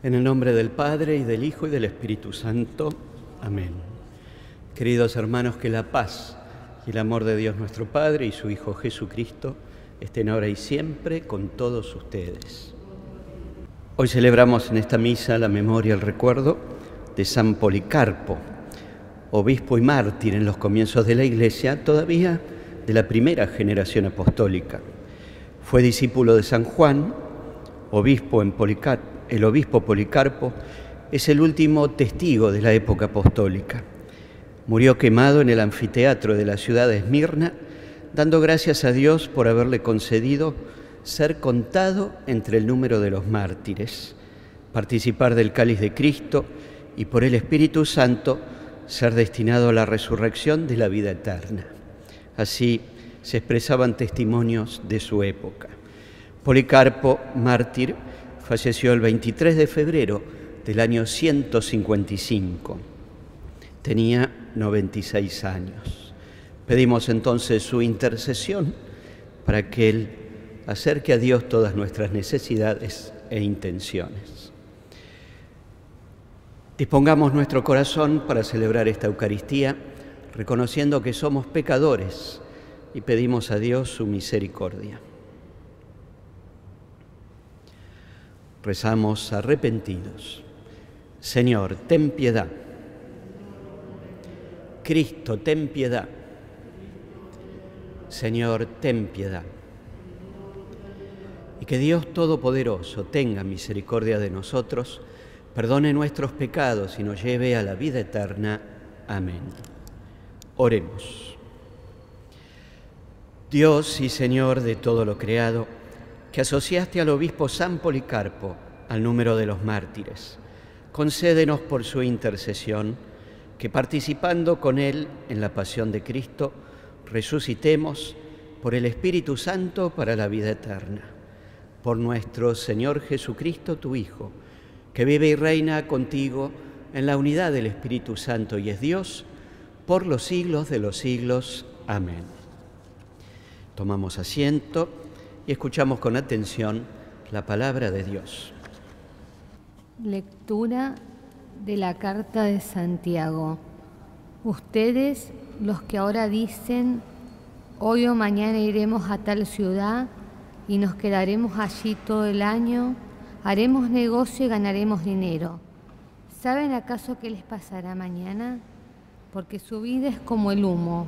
En el nombre del Padre y del Hijo y del Espíritu Santo. Amén. Queridos hermanos, que la paz y el amor de Dios nuestro Padre y su Hijo Jesucristo estén ahora y siempre con todos ustedes. Hoy celebramos en esta misa la memoria y el recuerdo de San Policarpo, obispo y mártir en los comienzos de la Iglesia, todavía de la primera generación apostólica. Fue discípulo de San Juan, obispo en Policarpo el obispo Policarpo, es el último testigo de la época apostólica. Murió quemado en el anfiteatro de la ciudad de Esmirna, dando gracias a Dios por haberle concedido ser contado entre el número de los mártires, participar del cáliz de Cristo y por el Espíritu Santo ser destinado a la resurrección de la vida eterna. Así se expresaban testimonios de su época. Policarpo, mártir, falleció el 23 de febrero del año 155. Tenía 96 años. Pedimos entonces su intercesión para que Él acerque a Dios todas nuestras necesidades e intenciones. Dispongamos nuestro corazón para celebrar esta Eucaristía, reconociendo que somos pecadores y pedimos a Dios su misericordia. Rezamos arrepentidos. Señor, ten piedad. Cristo, ten piedad. Señor, ten piedad. Y que Dios Todopoderoso tenga misericordia de nosotros, perdone nuestros pecados y nos lleve a la vida eterna. Amén. Oremos. Dios y Señor de todo lo creado, que asociaste al obispo San Policarpo al número de los mártires. Concédenos por su intercesión que participando con él en la pasión de Cristo, resucitemos por el Espíritu Santo para la vida eterna. Por nuestro Señor Jesucristo, tu Hijo, que vive y reina contigo en la unidad del Espíritu Santo y es Dios, por los siglos de los siglos. Amén. Tomamos asiento y escuchamos con atención la palabra de Dios. Lectura de la carta de Santiago. Ustedes, los que ahora dicen, hoy o mañana iremos a tal ciudad y nos quedaremos allí todo el año, haremos negocio y ganaremos dinero. ¿Saben acaso qué les pasará mañana? Porque su vida es como el humo,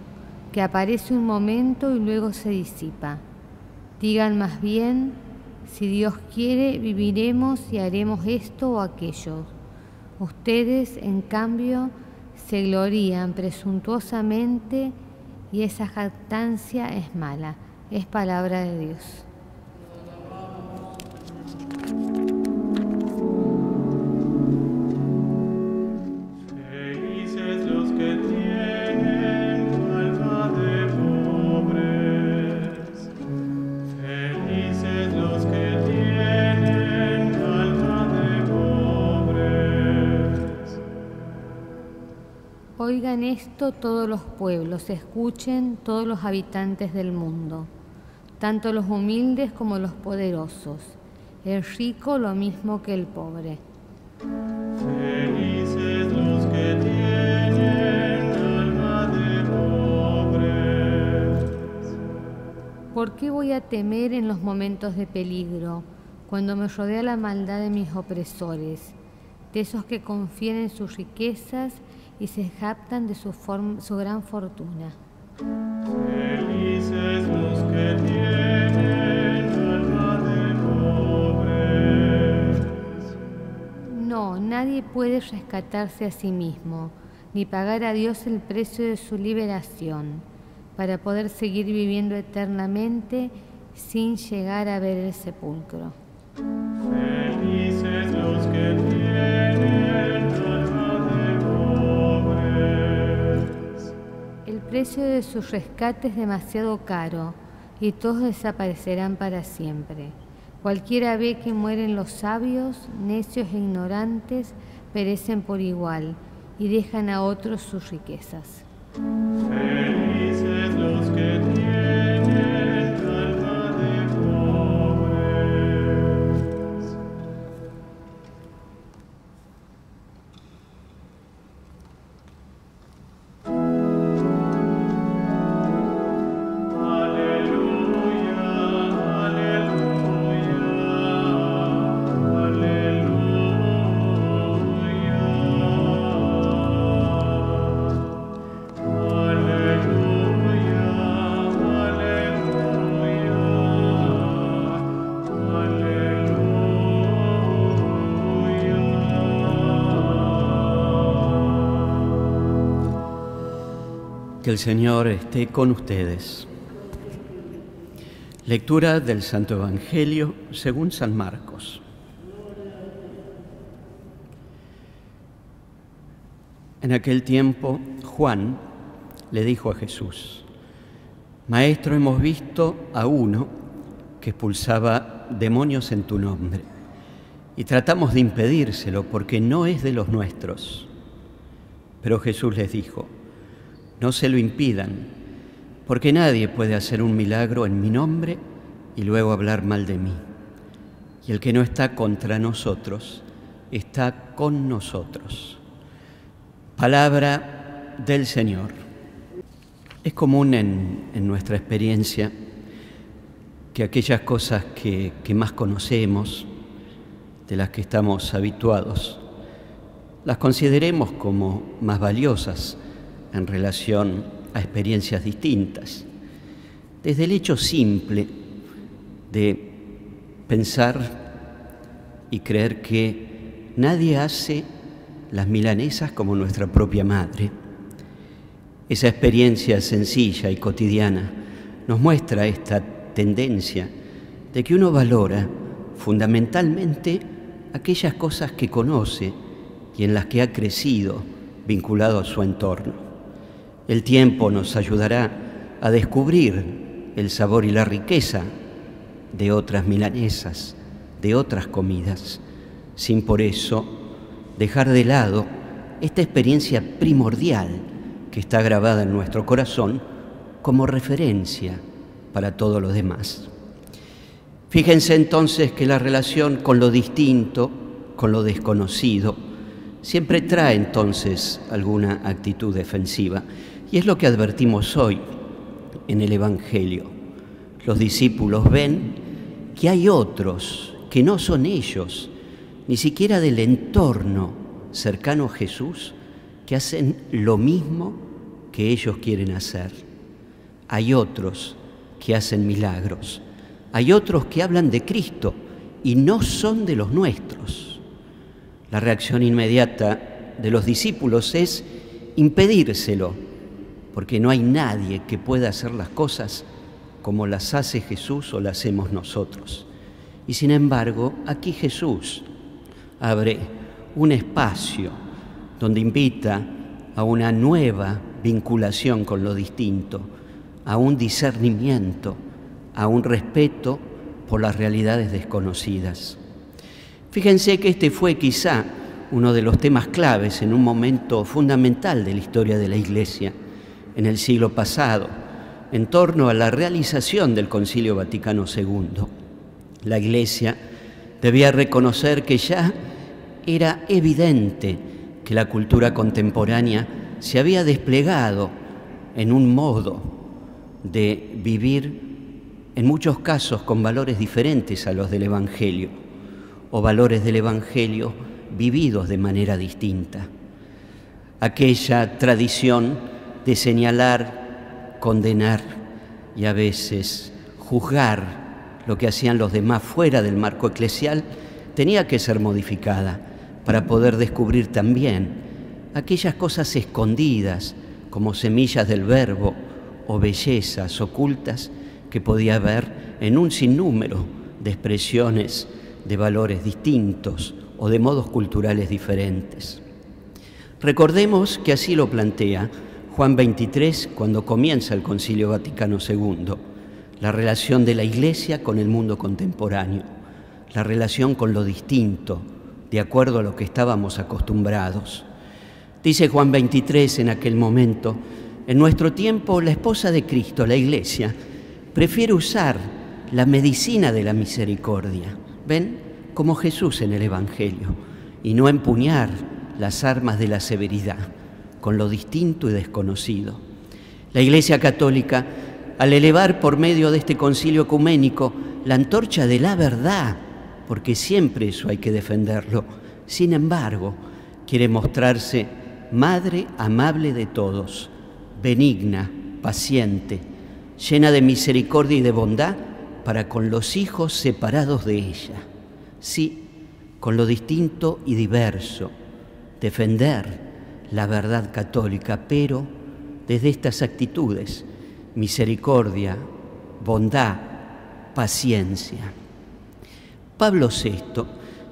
que aparece un momento y luego se disipa. Digan más bien, si Dios quiere, viviremos y haremos esto o aquello. Ustedes, en cambio, se glorían presuntuosamente y esa jactancia es mala. Es palabra de Dios. Oigan esto todos los pueblos, escuchen todos los habitantes del mundo, tanto los humildes como los poderosos, el rico lo mismo que el pobre. Felices los que tienen alma de pobres. ¿Por qué voy a temer en los momentos de peligro, cuando me rodea la maldad de mis opresores, de esos que confían en sus riquezas y se jactan de su, su gran fortuna. Felices los que tienen alma de pobres. No, nadie puede rescatarse a sí mismo, ni pagar a Dios el precio de su liberación, para poder seguir viviendo eternamente sin llegar a ver el sepulcro. Precio de su rescate es demasiado caro y todos desaparecerán para siempre. Cualquiera ve que mueren los sabios, necios e ignorantes, perecen por igual y dejan a otros sus riquezas. El Señor esté con ustedes. Lectura del Santo Evangelio según San Marcos. En aquel tiempo Juan le dijo a Jesús, Maestro, hemos visto a uno que expulsaba demonios en tu nombre y tratamos de impedírselo porque no es de los nuestros. Pero Jesús les dijo, no se lo impidan, porque nadie puede hacer un milagro en mi nombre y luego hablar mal de mí. Y el que no está contra nosotros, está con nosotros. Palabra del Señor. Es común en, nuestra experiencia que aquellas cosas que más conocemos, de las que estamos habituados, las consideremos como más valiosas en relación a experiencias distintas. Desde el hecho simple de pensar y creer que nadie hace las milanesas como nuestra propia madre. Esa experiencia sencilla y cotidiana nos muestra esta tendencia de que uno valora fundamentalmente aquellas cosas que conoce y en las que ha crecido vinculado a su entorno. El tiempo nos ayudará a descubrir el sabor y la riqueza de otras milanesas, de otras comidas, sin por eso dejar de lado esta experiencia primordial que está grabada en nuestro corazón como referencia para todo lo demás. Fíjense entonces que la relación con lo distinto, con lo desconocido, siempre trae entonces alguna actitud defensiva. Y es lo que advertimos hoy en el Evangelio. Los discípulos ven que hay otros que no son ellos, ni siquiera del entorno cercano a Jesús, que hacen lo mismo que ellos quieren hacer. Hay otros que hacen milagros, hay otros que hablan de Cristo y no son de los nuestros. La reacción inmediata de los discípulos es impedírselo, porque no hay nadie que pueda hacer las cosas como las hace Jesús o las hacemos nosotros. Y sin embargo, aquí Jesús abre un espacio donde invita a una nueva vinculación con lo distinto, a un discernimiento, a un respeto por las realidades desconocidas. Fíjense que este fue quizá uno de los temas claves en un momento fundamental de la historia de la Iglesia en el siglo pasado, en torno a la realización del Concilio Vaticano II. La Iglesia debía reconocer que ya era evidente que la cultura contemporánea se había desplegado en un modo de vivir en muchos casos con valores diferentes a los del Evangelio, o valores del Evangelio vividos de manera distinta. Aquella tradición de señalar, condenar y a veces juzgar lo que hacían los demás fuera del marco eclesial tenía que ser modificada para poder descubrir también aquellas cosas escondidas como semillas del verbo o bellezas ocultas que podía haber en un sinnúmero de expresiones de valores distintos o de modos culturales diferentes. Recordemos que así lo plantea Juan 23 cuando comienza el Concilio Vaticano II, la relación de la Iglesia con el mundo contemporáneo, la relación con lo distinto, de acuerdo a lo que estábamos acostumbrados. Dice Juan 23 en aquel momento, en nuestro tiempo la esposa de Cristo, la Iglesia, prefiere usar la medicina de la misericordia, ¿ven? Como Jesús en el Evangelio, y no empuñar las armas de la severidad con lo distinto y desconocido. La Iglesia Católica, al elevar por medio de este concilio ecuménico la antorcha de la verdad, porque siempre eso hay que defenderlo, sin embargo, quiere mostrarse madre amable de todos, benigna, paciente, llena de misericordia y de bondad para con los hijos separados de ella. Sí, con lo distinto y diverso, defender la verdad católica, pero desde estas actitudes, misericordia, bondad, paciencia. Pablo VI,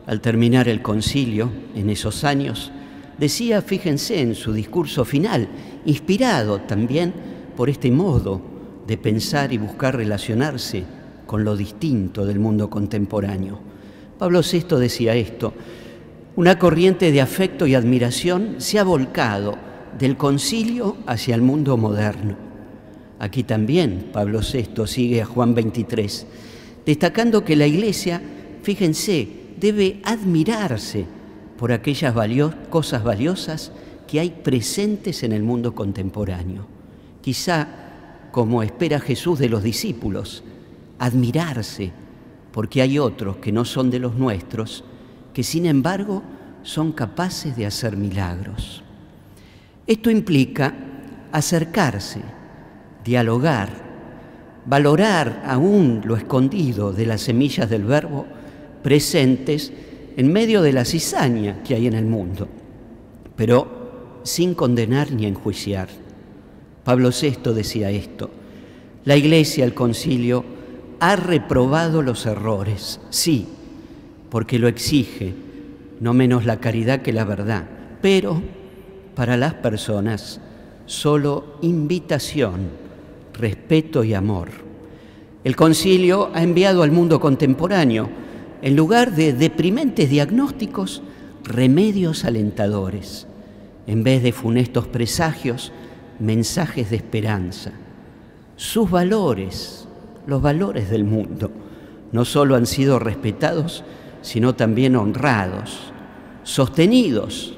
al terminar el concilio en esos años, decía, fíjense en su discurso final, inspirado también por este modo de pensar y buscar relacionarse con lo distinto del mundo contemporáneo. Pablo VI decía esto, una corriente de afecto y admiración se ha volcado del concilio hacia el mundo moderno. Aquí también Pablo VI sigue a Juan 23, destacando que la Iglesia, fíjense, debe admirarse por aquellas cosas valiosas que hay presentes en el mundo contemporáneo. Quizá, como espera Jesús de los discípulos, admirarse porque hay otros que no son de los nuestros, que sin embargo son capaces de hacer milagros. Esto implica acercarse, dialogar, valorar aún lo escondido de las semillas del verbo presentes en medio de la cizaña que hay en el mundo, pero sin condenar ni enjuiciar. Pablo VI decía esto, la Iglesia, el concilio, ha reprobado los errores, sí, porque lo exige, no menos la caridad que la verdad, pero para las personas solo invitación, respeto y amor. El concilio ha enviado al mundo contemporáneo, en lugar de deprimentes diagnósticos, remedios alentadores, en vez de funestos presagios, mensajes de esperanza. Sus valores, los valores del mundo, no solo han sido respetados, sino también honrados, sostenidos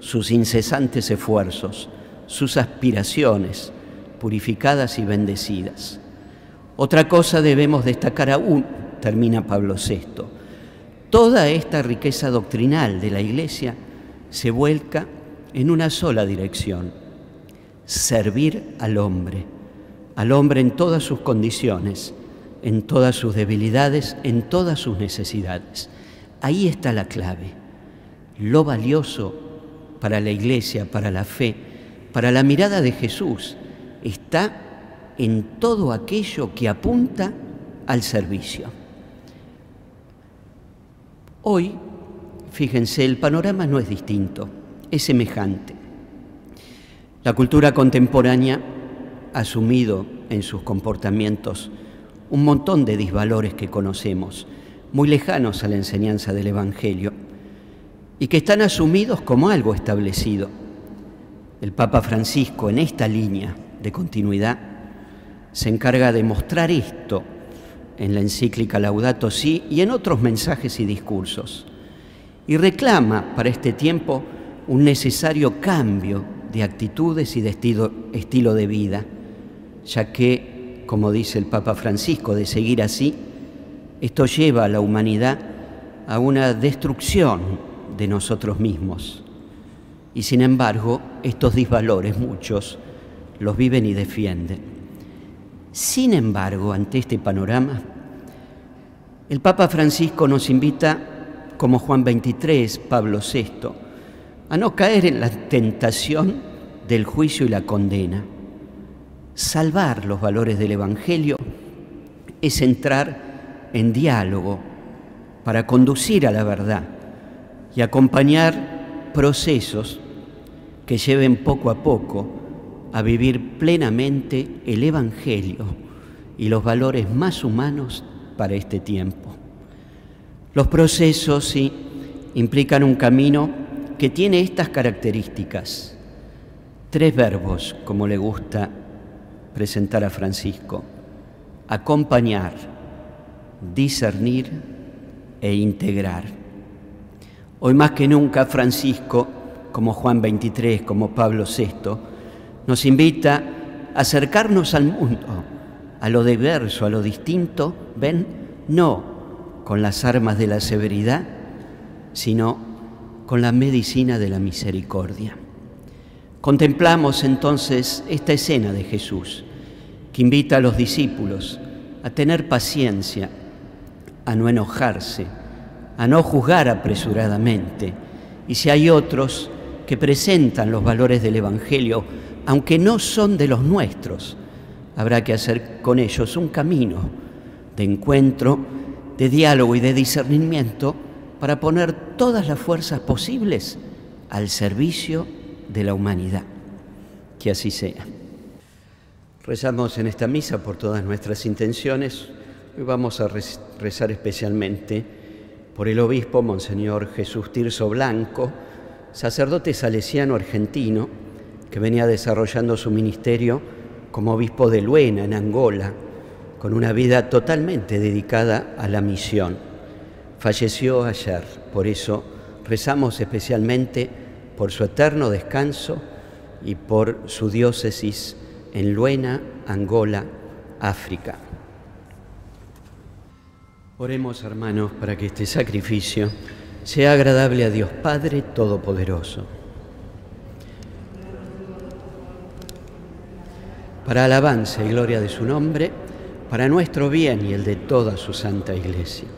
sus incesantes esfuerzos, sus aspiraciones, purificadas y bendecidas. Otra cosa debemos destacar aún, termina Pablo VI, toda esta riqueza doctrinal de la Iglesia se vuelca en una sola dirección, servir al hombre, al hombre en todas sus condiciones, en todas sus debilidades, en todas sus necesidades. Ahí está la clave. Lo valioso para la iglesia, para la fe, para la mirada de Jesús, está en todo aquello que apunta al servicio. Hoy, fíjense, el panorama no es distinto, es semejante. La cultura contemporánea ha asumido en sus comportamientos un montón de disvalores que conocemos, muy lejanos a la enseñanza del Evangelio, y que están asumidos como algo establecido. El Papa Francisco, en esta línea de continuidad, se encarga de mostrar esto en la encíclica Laudato Si y en otros mensajes y discursos, y reclama para este tiempo un necesario cambio de actitudes y de estilo, estilo de vida, ya que, como dice el Papa Francisco, de seguir así, esto lleva a la humanidad a una destrucción de nosotros mismos. Y sin embargo, estos disvalores, muchos, los viven y defienden. Sin embargo, ante este panorama, el Papa Francisco nos invita, como Juan XXIII, Pablo VI, a no caer en la tentación del juicio y la condena. Salvar los valores del Evangelio es entrar en diálogo para conducir a la verdad y acompañar procesos que lleven poco a poco a vivir plenamente el Evangelio y los valores más humanos para este tiempo. Los procesos, sí, implican un camino que tiene estas características. Tres verbos, como le gusta presentar a Francisco. Acompañar, discernir e integrar. Hoy más que nunca Francisco, como Juan 23, como Pablo VI, nos invita a acercarnos al mundo, a lo diverso, a lo distinto, ven, no con las armas de la severidad, sino con la medicina de la misericordia. Contemplamos entonces esta escena de Jesús, que invita a los discípulos a tener paciencia, a no enojarse, a no juzgar apresuradamente. Y si hay otros que presentan los valores del Evangelio aunque no son de los nuestros, habrá que hacer con ellos un camino de encuentro, de diálogo y de discernimiento para poner todas las fuerzas posibles al servicio de la humanidad. Que así sea. Rezamos en esta misa por todas nuestras intenciones. Hoy vamos a rezar especialmente por el obispo Monseñor Jesús Tirso Blanco, sacerdote salesiano argentino que venía desarrollando su ministerio como obispo de Luena, en Angola, con una vida totalmente dedicada a la misión. Falleció ayer, por eso rezamos especialmente por su eterno descanso y por su diócesis en Luena, Angola, África. Oremos, hermanos, para que este sacrificio sea agradable a Dios Padre Todopoderoso. Para alabanza y gloria de su nombre, para nuestro bien y el de toda su santa iglesia.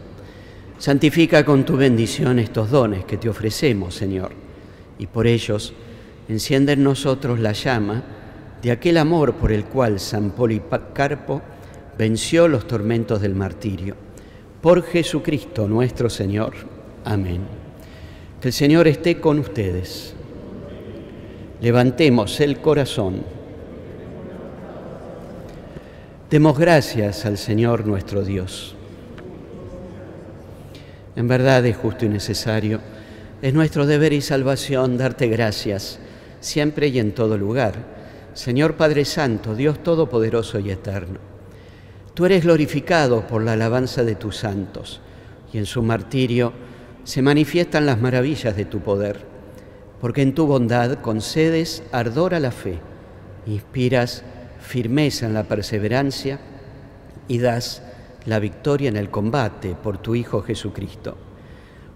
Santifica con tu bendición estos dones que te ofrecemos, Señor, y por ellos enciende en nosotros la llama de aquel amor por el cual San Policarpo venció los tormentos del martirio. Por Jesucristo nuestro Señor. Amén. Que el Señor esté con ustedes. Levantemos el corazón. Demos gracias al Señor nuestro Dios. En verdad es justo y necesario, es nuestro deber y salvación darte gracias siempre y en todo lugar. Señor Padre Santo, Dios Todopoderoso y Eterno. Tú eres glorificado por la alabanza de tus santos y en su martirio se manifiestan las maravillas de tu poder, porque en tu bondad concedes ardor a la fe, inspiras firmeza en la perseverancia y das la victoria en el combate por tu Hijo Jesucristo.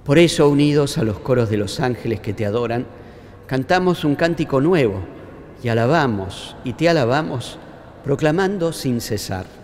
Por eso, unidos a los coros de los ángeles que te adoran, cantamos un cántico nuevo y alabamos y te alabamos, proclamando sin cesar.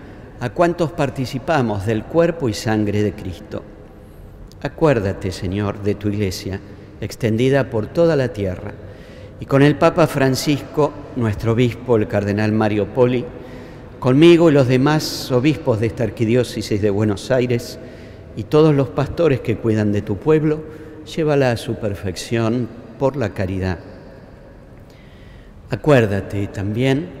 a cuantos participamos del cuerpo y sangre de Cristo. Acuérdate, Señor, de tu iglesia, extendida por toda la tierra, y con el Papa Francisco, nuestro obispo, el cardenal Mario Poli, conmigo y los demás obispos de esta arquidiócesis de Buenos Aires, y todos los pastores que cuidan de tu pueblo, llévala a su perfección por la caridad. Acuérdate también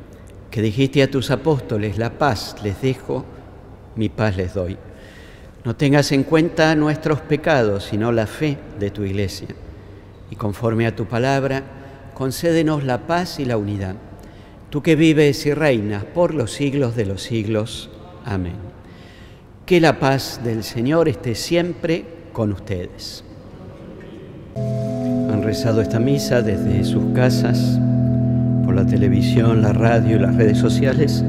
que dijiste a tus apóstoles, la paz les dejo, mi paz les doy. No tengas en cuenta nuestros pecados, sino la fe de tu iglesia. Y conforme a tu palabra, concédenos la paz y la unidad. Tú que vives y reinas por los siglos de los siglos. Amén. Que la paz del Señor esté siempre con ustedes. Han rezado esta misa desde sus casas la televisión, la radio y las redes sociales,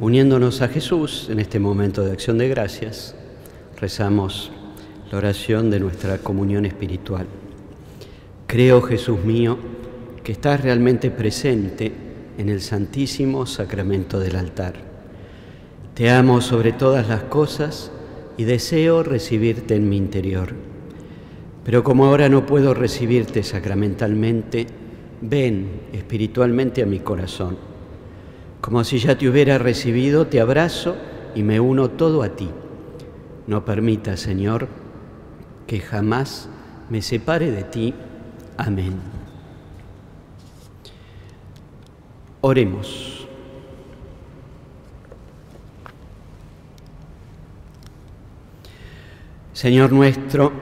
uniéndonos a Jesús en este momento de acción de gracias, rezamos la oración de nuestra comunión espiritual. Creo, Jesús mío, que estás realmente presente en el santísimo sacramento del altar. Te amo sobre todas las cosas y deseo recibirte en mi interior. Pero como ahora no puedo recibirte sacramentalmente, ven espiritualmente a mi corazón. Como si ya te hubiera recibido, te abrazo y me uno todo a ti. No permita, Señor, que jamás me separe de ti. Amén. Oremos. Señor nuestro,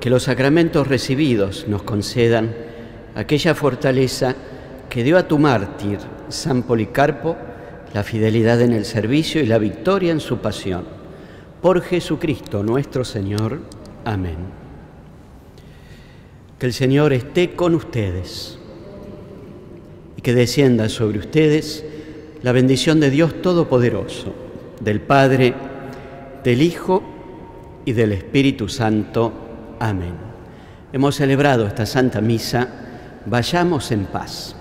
que los sacramentos recibidos nos concedan aquella fortaleza que dio a tu mártir, San Policarpo, la fidelidad en el servicio y la victoria en su pasión. Por Jesucristo nuestro Señor. Amén. Que el Señor esté con ustedes y que descienda sobre ustedes la bendición de Dios Todopoderoso, del Padre, del Hijo y del Espíritu Santo. Amén. Hemos celebrado esta Santa Misa Vayamos en paz.